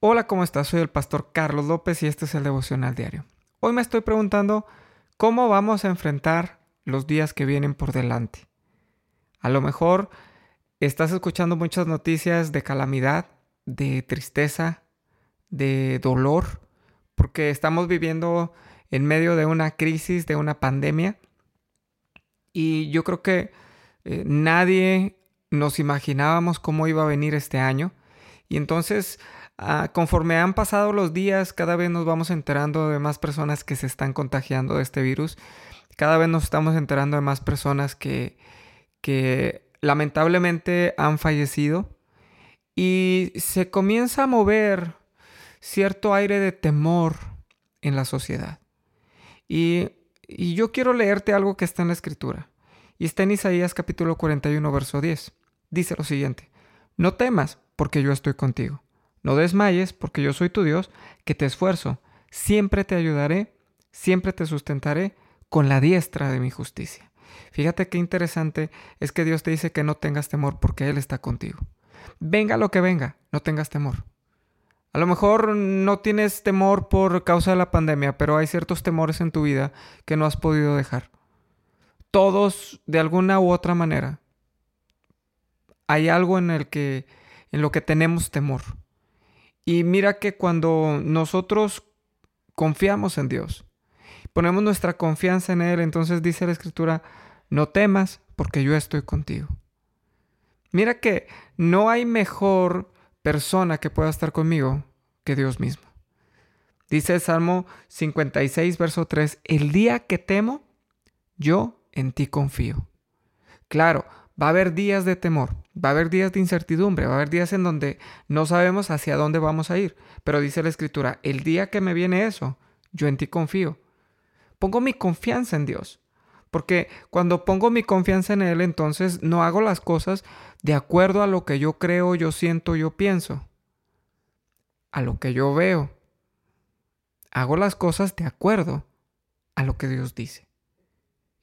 Hola, ¿cómo estás? Soy el pastor Carlos López y este es el devocional diario. Hoy me estoy preguntando cómo vamos a enfrentar los días que vienen por delante. A lo mejor estás escuchando muchas noticias de calamidad, de tristeza, de dolor, porque estamos viviendo en medio de una crisis, de una pandemia. Y yo creo que eh, nadie nos imaginábamos cómo iba a venir este año. Y entonces Ah, conforme han pasado los días, cada vez nos vamos enterando de más personas que se están contagiando de este virus. Cada vez nos estamos enterando de más personas que, lamentablemente han fallecido. Y se comienza a mover cierto aire de temor en la sociedad. Y, y yo quiero leerte algo que está en la escritura. Y está en Isaías capítulo 41, verso 10. Dice lo siguiente. No temas, porque yo estoy contigo. No desmayes, porque yo soy tu Dios, que te esfuerzo. Siempre te ayudaré, siempre te sustentaré con la diestra de mi justicia. Fíjate qué interesante es que Dios te dice que no tengas temor porque Él está contigo. Venga lo que venga, no tengas temor. A lo mejor no tienes temor por causa de la pandemia, pero hay ciertos temores en tu vida que no has podido dejar. Todos, de alguna u otra manera, hay algo en el que en lo que tenemos temor. Y mira que cuando nosotros confiamos en Dios, ponemos nuestra confianza en Él, entonces dice la Escritura, no temas porque yo estoy contigo. Mira que no hay mejor persona que pueda estar conmigo que Dios mismo. Dice el Salmo 56, verso 3, el día que temo, yo en ti confío. Claro, va a haber días de temor, Va a haber días de incertidumbre, va a haber días en donde no sabemos hacia dónde vamos a ir. Pero dice la escritura, el día que me viene eso, yo en ti confío. Pongo mi confianza en Dios. Porque cuando pongo mi confianza en Él, entonces no hago las cosas de acuerdo a lo que yo creo, yo siento, yo pienso. A lo que yo veo. Hago las cosas de acuerdo a lo que Dios dice.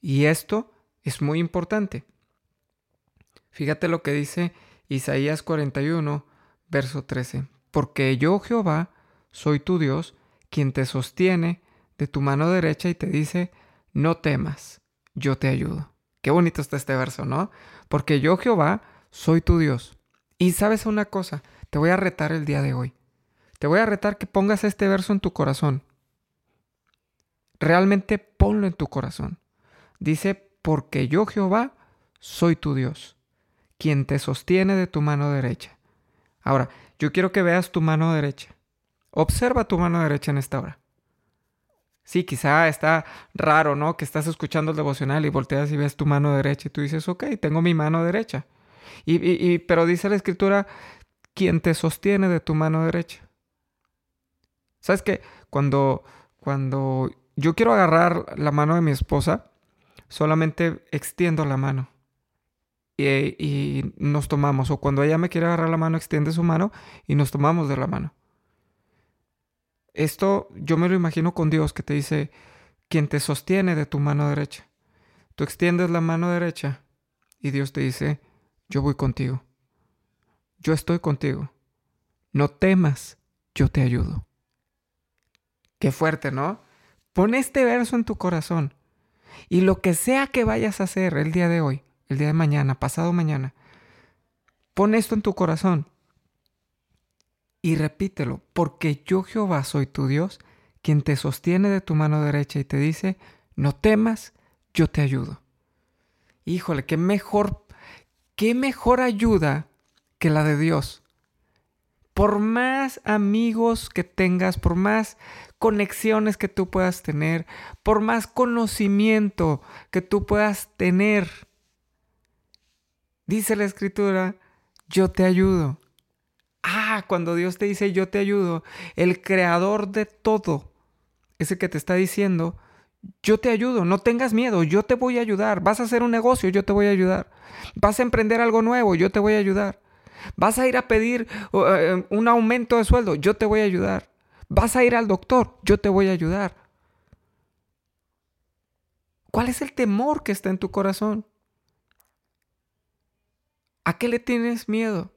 Y esto es muy importante. Fíjate lo que dice Isaías 41, verso 13. Porque yo, Jehová, soy tu Dios, quien te sostiene de tu mano derecha y te dice, no temas, yo te ayudo. Qué bonito está este verso, ¿no? Porque yo, Jehová, soy tu Dios. Y sabes una cosa, te voy a retar el día de hoy. Te voy a retar que pongas este verso en tu corazón. Realmente ponlo en tu corazón. Dice, porque yo, Jehová, soy tu Dios quien te sostiene de tu mano derecha. Ahora, yo quiero que veas tu mano derecha. Observa tu mano derecha en esta hora. Sí, quizá está raro, ¿no? Que estás escuchando el devocional y volteas y ves tu mano derecha y tú dices, ok, tengo mi mano derecha. Y, y, pero dice la escritura, quien te sostiene de tu mano derecha. ¿Sabes qué? Cuando, cuando yo quiero agarrar la mano de mi esposa, solamente extiendo la mano y, nos tomamos. O cuando ella me quiere agarrar la mano, extiende su mano y nos tomamos de la mano. Esto yo me lo imagino con Dios que te dice, quien te sostiene de tu mano derecha. Tú extiendes la mano derecha y Dios te dice, yo voy contigo. Yo estoy contigo. No temas, yo te ayudo. Qué fuerte, ¿no? Pon este verso en tu corazón. Y lo que sea que vayas a hacer el día de hoy, el día de mañana, pasado mañana. Pon esto en tu corazón y repítelo, porque yo Jehová soy tu Dios, quien te sostiene de tu mano derecha y te dice, no temas, yo te ayudo. Híjole, qué mejor, qué mejor ayuda que la de Dios. Por más amigos que tengas, por más conexiones que tú puedas tener, por más conocimiento que tú puedas tener, Dice la escritura, yo te ayudo. Ah, cuando Dios te dice yo te ayudo, el creador de todo, ese que te está diciendo, yo te ayudo, no tengas miedo, yo te voy a ayudar. Vas a hacer un negocio, yo te voy a ayudar. Vas a emprender algo nuevo, yo te voy a ayudar. Vas a ir a pedir eh, un aumento de sueldo, yo te voy a ayudar. Vas a ir al doctor, yo te voy a ayudar. ¿Cuál es el temor que está en tu corazón? ¿A qué le tienes miedo?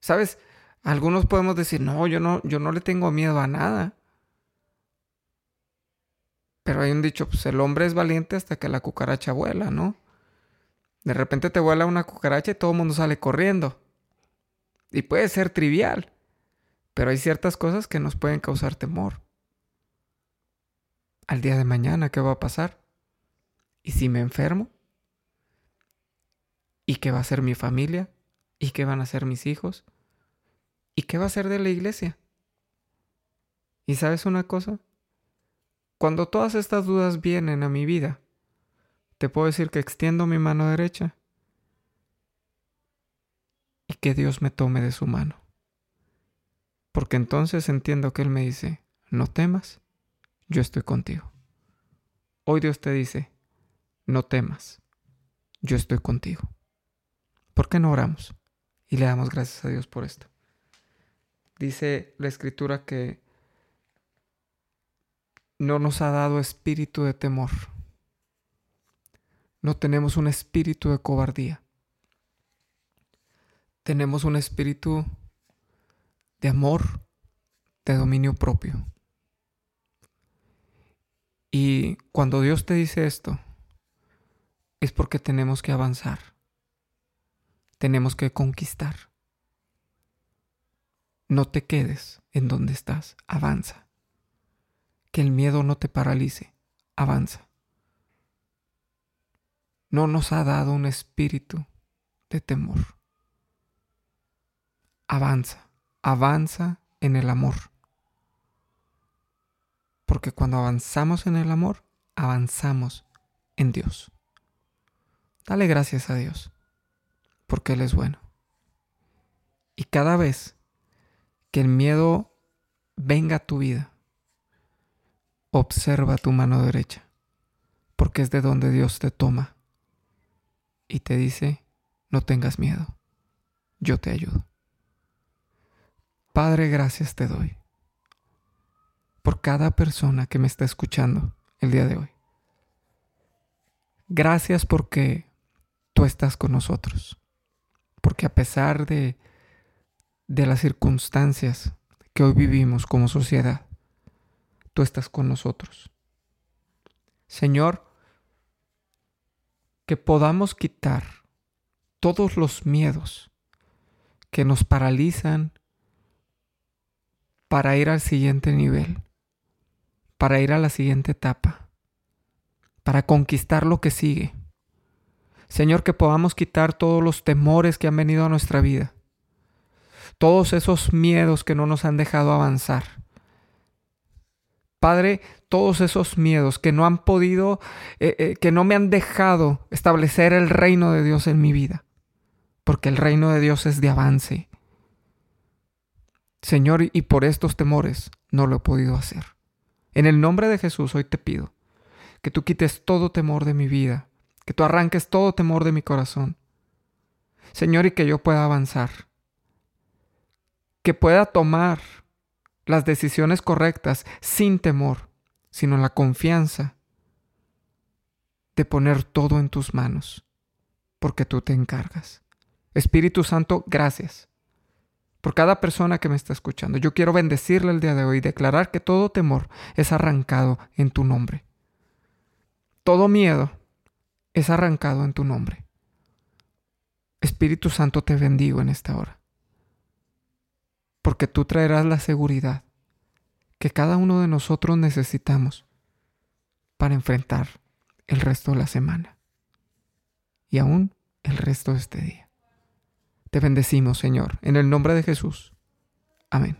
Sabes, Algunos podemos decir, no, yo no, yo no le tengo miedo a nada. Pero hay un dicho, pues el hombre es valiente hasta que la cucaracha vuela, ¿no? De repente te vuela una cucaracha y todo el mundo sale corriendo. Y puede ser trivial, pero hay ciertas cosas que nos pueden causar temor. Al día de mañana, ¿qué va a pasar? ¿Y si me enfermo? ¿Y qué va a ser mi familia? ¿Y qué van a ser mis hijos? ¿Y qué va a ser de la iglesia? ¿Y sabes una cosa? Cuando todas estas dudas vienen a mi vida, te puedo decir que extiendo mi mano derecha y que Dios me tome de su mano. Porque entonces entiendo que Él me dice, no temas, yo estoy contigo. Hoy Dios te dice, no temas, yo estoy contigo. ¿Por qué no oramos? Y le damos gracias a Dios por esto. Dice la escritura que no nos ha dado espíritu de temor. No tenemos un espíritu de cobardía. Tenemos un espíritu de amor, de dominio propio. Y cuando Dios te dice esto, es porque tenemos que avanzar. Tenemos que conquistar. No te quedes en donde estás, avanza que el miedo no te paralice. Avanza. No nos ha dado un espíritu de temor. Avanza, avanza en el amor. Porque cuando avanzamos en el amor, avanzamos en Dios. Dale gracias a Dios, porque Él es bueno. Y cada vez que el miedo venga a tu vida, Observa tu mano derecha, porque es de donde Dios te toma y te dice, no tengas miedo, yo te ayudo. Padre, gracias te doy por cada persona que me está escuchando el día de hoy. Gracias porque tú estás con nosotros, porque a pesar de, de las circunstancias que hoy vivimos como sociedad, tú estás con nosotros. Señor, que podamos quitar todos los miedos que nos paralizan para ir al siguiente nivel, para ir a la siguiente etapa, para conquistar lo que sigue. Señor, que podamos quitar todos los temores que han venido a nuestra vida, todos esos miedos que no nos han dejado avanzar Padre, todos esos miedos que no han podido, eh, eh, que no me han dejado establecer el reino de Dios en mi vida, porque el reino de Dios es de avance. Señor, y por estos temores no lo he podido hacer. En el nombre de Jesús hoy te pido que tú quites todo temor de mi vida, que tú arranques todo temor de mi corazón. Señor, y que yo pueda avanzar, que pueda tomar las decisiones correctas sin temor, sino la confianza de poner todo en tus manos, porque tú te encargas. Espíritu Santo, gracias por cada persona que me está escuchando. Yo quiero bendecirle el día de hoy y declarar que todo temor es arrancado en tu nombre. Todo miedo es arrancado en tu nombre. Espíritu Santo, te bendigo en esta hora porque tú traerás la seguridad que cada uno de nosotros necesitamos para enfrentar el resto de la semana y aún el resto de este día. Te bendecimos, Señor, en el nombre de Jesús. Amén.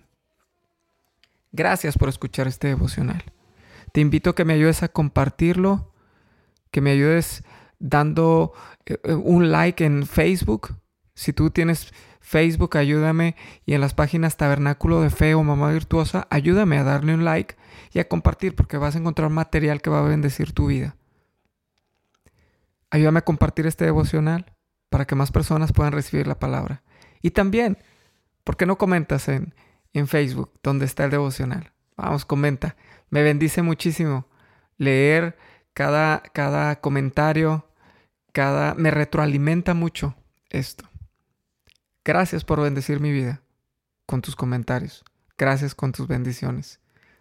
Gracias por escuchar este devocional. Te invito a que me ayudes a compartirlo, que me ayudes dando eh, eh, un like en Facebook. Si tú tienes Facebook, ayúdame. Y en las páginas Tabernáculo de Fe o Mamá Virtuosa, ayúdame a darle un like y a compartir porque vas a encontrar material que va a bendecir tu vida. Ayúdame a compartir este devocional para que más personas puedan recibir la palabra. Y también, ¿por qué no comentas en, en Facebook donde está el devocional? Vamos, comenta. Me bendice muchísimo leer cada, cada comentario, cada... me retroalimenta mucho esto. Gracias por bendecir mi vida. con tus comentarios. Gracias con tus bendiciones.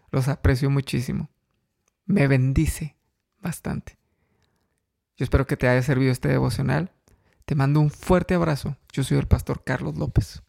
Los aprecio muchísimo. Me bendice bastante. Yo espero que te haya servido este devocional. Te mando un fuerte abrazo. Yo soy el pastor Carlos López.